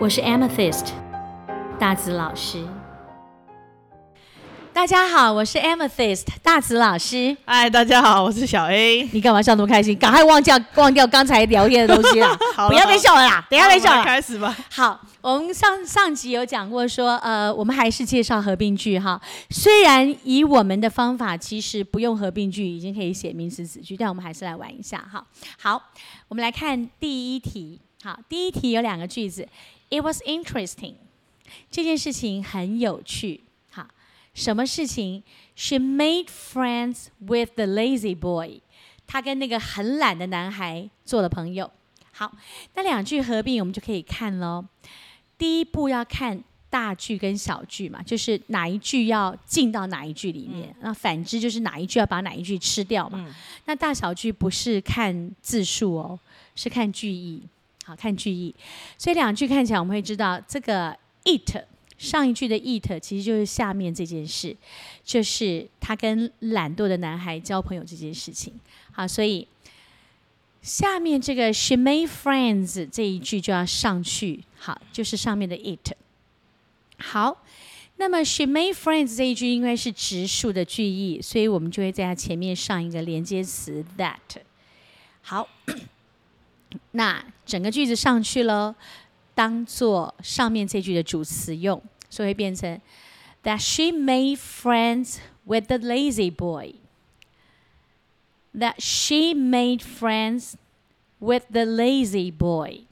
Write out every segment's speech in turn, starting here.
我是 Amethyst 大紫老师。大家好，我是 Amethyst 大紫老师。嗨，大家好，我是小 A。你干嘛笑那么开心？赶快忘掉忘掉刚才聊天的东西 啦，好了，不要再笑了啦！等一下再笑了。开始吧。好。我们上上集有讲过说，呃，我们还是介绍合并句哈。虽然以我们的方法，其实不用合并句已经可以写名词子句，但我们还是来玩一下哈。好，我们来看第一题。好，第一题有两个句子，It was interesting，这件事情很有趣。好，什么事情？She made friends with the lazy boy，她跟那个很懒的男孩做了朋友。好，那两句合并，我们就可以看喽。第一步要看大句跟小句嘛，就是哪一句要进到哪一句里面，那、嗯、反之就是哪一句要把哪一句吃掉嘛。嗯、那大小句不是看字数哦，是看句意。好，看句意，所以两句看起来我们会知道，这个 it 上一句的 it 其实就是下面这件事，就是他跟懒惰的男孩交朋友这件事情。好，所以。下面这个 she made friends 这一句就要上去，好，就是上面的 it。好，那么 she made friends 这一句因为是直述的句意，所以我们就会在它前面上一个连接词 that。好，那整个句子上去了，当做上面这句的主词用，所以会变成 that she made friends with the lazy boy。That she made friends with the lazy boy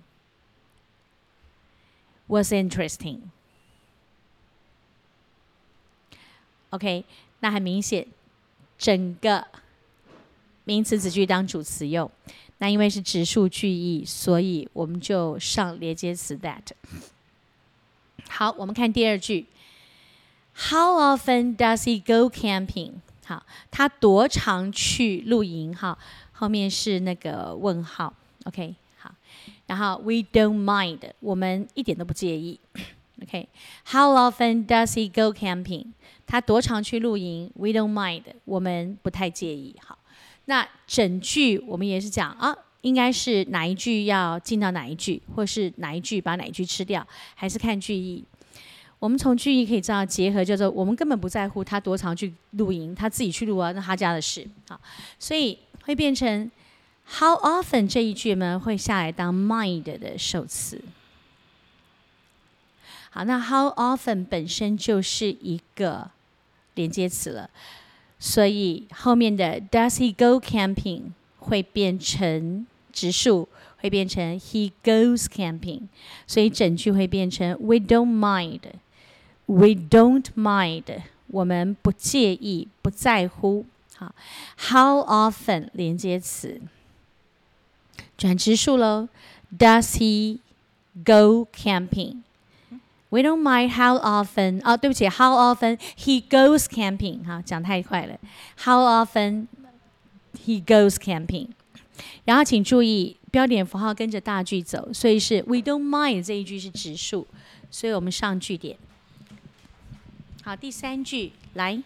was interesting. OK，那很明显，整个名词子句当主词用。 那因为是指数句意，所以我们就上连接词 that。好，我们看第二句。How often does he go camping? 好，他多常去露营？哈，后面是那个问号。OK，好，然后 We don't mind，我们一点都不介意。OK，How often does he go camping？他多常去露营？We don't mind，我们不太介意。好，那整句我们也是讲啊，应该是哪一句要进到哪一句，或是哪一句把哪一句吃掉，还是看句意？我们从句意可以知道，结合叫做我们根本不在乎他多长去露营，他自己去露啊，那他家的事。好，所以会变成 how often 这一句呢，会下来当 mind 的受词。好，那 how often 本身就是一个连接词了，所以后面的 does he go camping 会变成直述会变成 He goes camping，所以整句会变成 We don't mind，We don't mind，我们不介意，不在乎。好，How often 连接词转直述喽？Does he go camping？camping？We don't mind how often 哦，对不起，How often he goes camping？哈，讲太快了。How often he goes camping？然后请注意标点符号跟着大句走，所以是 We don't mind 这一句是直述，所以我们上句点。好，第三句来，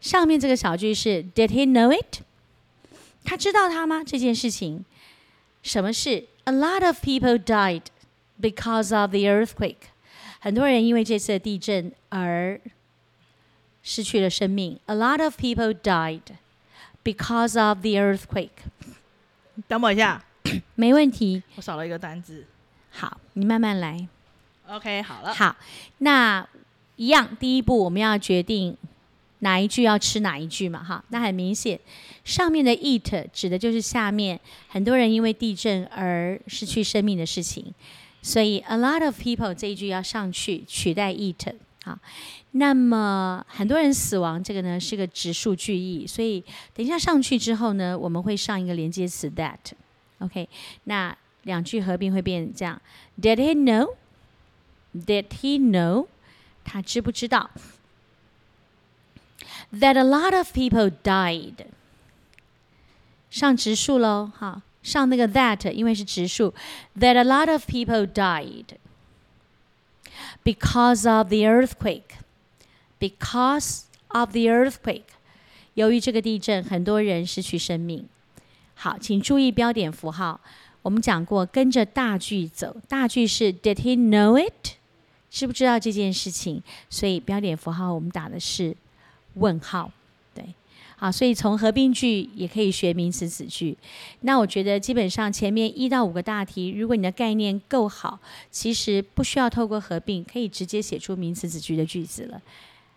上面这个小句是 Did he know it？他知道他吗？这件事情，什么事？A lot of people died。 Because of the earthquake，很多人因为这次的地震而失去了生命。A lot of people died because of the earthquake。等我一下，没问题。我少了一个单字。好，你慢慢来。OK，好了。好，那一样，第一步我们要决定哪一句要吃哪一句嘛？哈，那很明显，上面的 eat 指的就是下面很多人因为地震而失去生命的事情。所以，a lot of people 这一句要上去取代 eat 好，那么很多人死亡，这个呢是个直述句意，所以等一下上去之后呢，我们会上一个连接词 that，OK，那两句合并会变这样：Did he know？Did he know？他知不知道？That a lot of people died。上直述喽，哈。上那个 that，因为是直述，that a lot of people died because of the earthquake. Because of the earthquake，由于这个地震，很多人失去生命。好，请注意标点符号。我们讲过，跟着大句走。大句是 Did he know it？知不知道这件事情？所以标点符号我们打的是问号。啊，所以从合并句也可以学名词子句。那我觉得基本上前面一到五个大题，如果你的概念够好，其实不需要透过合并，可以直接写出名词子句的句子了。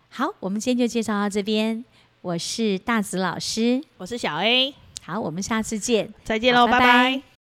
好，我们今天就介绍到这边。我是大子老师，我是小 A。好，我们下次见，再见喽，拜拜。拜拜。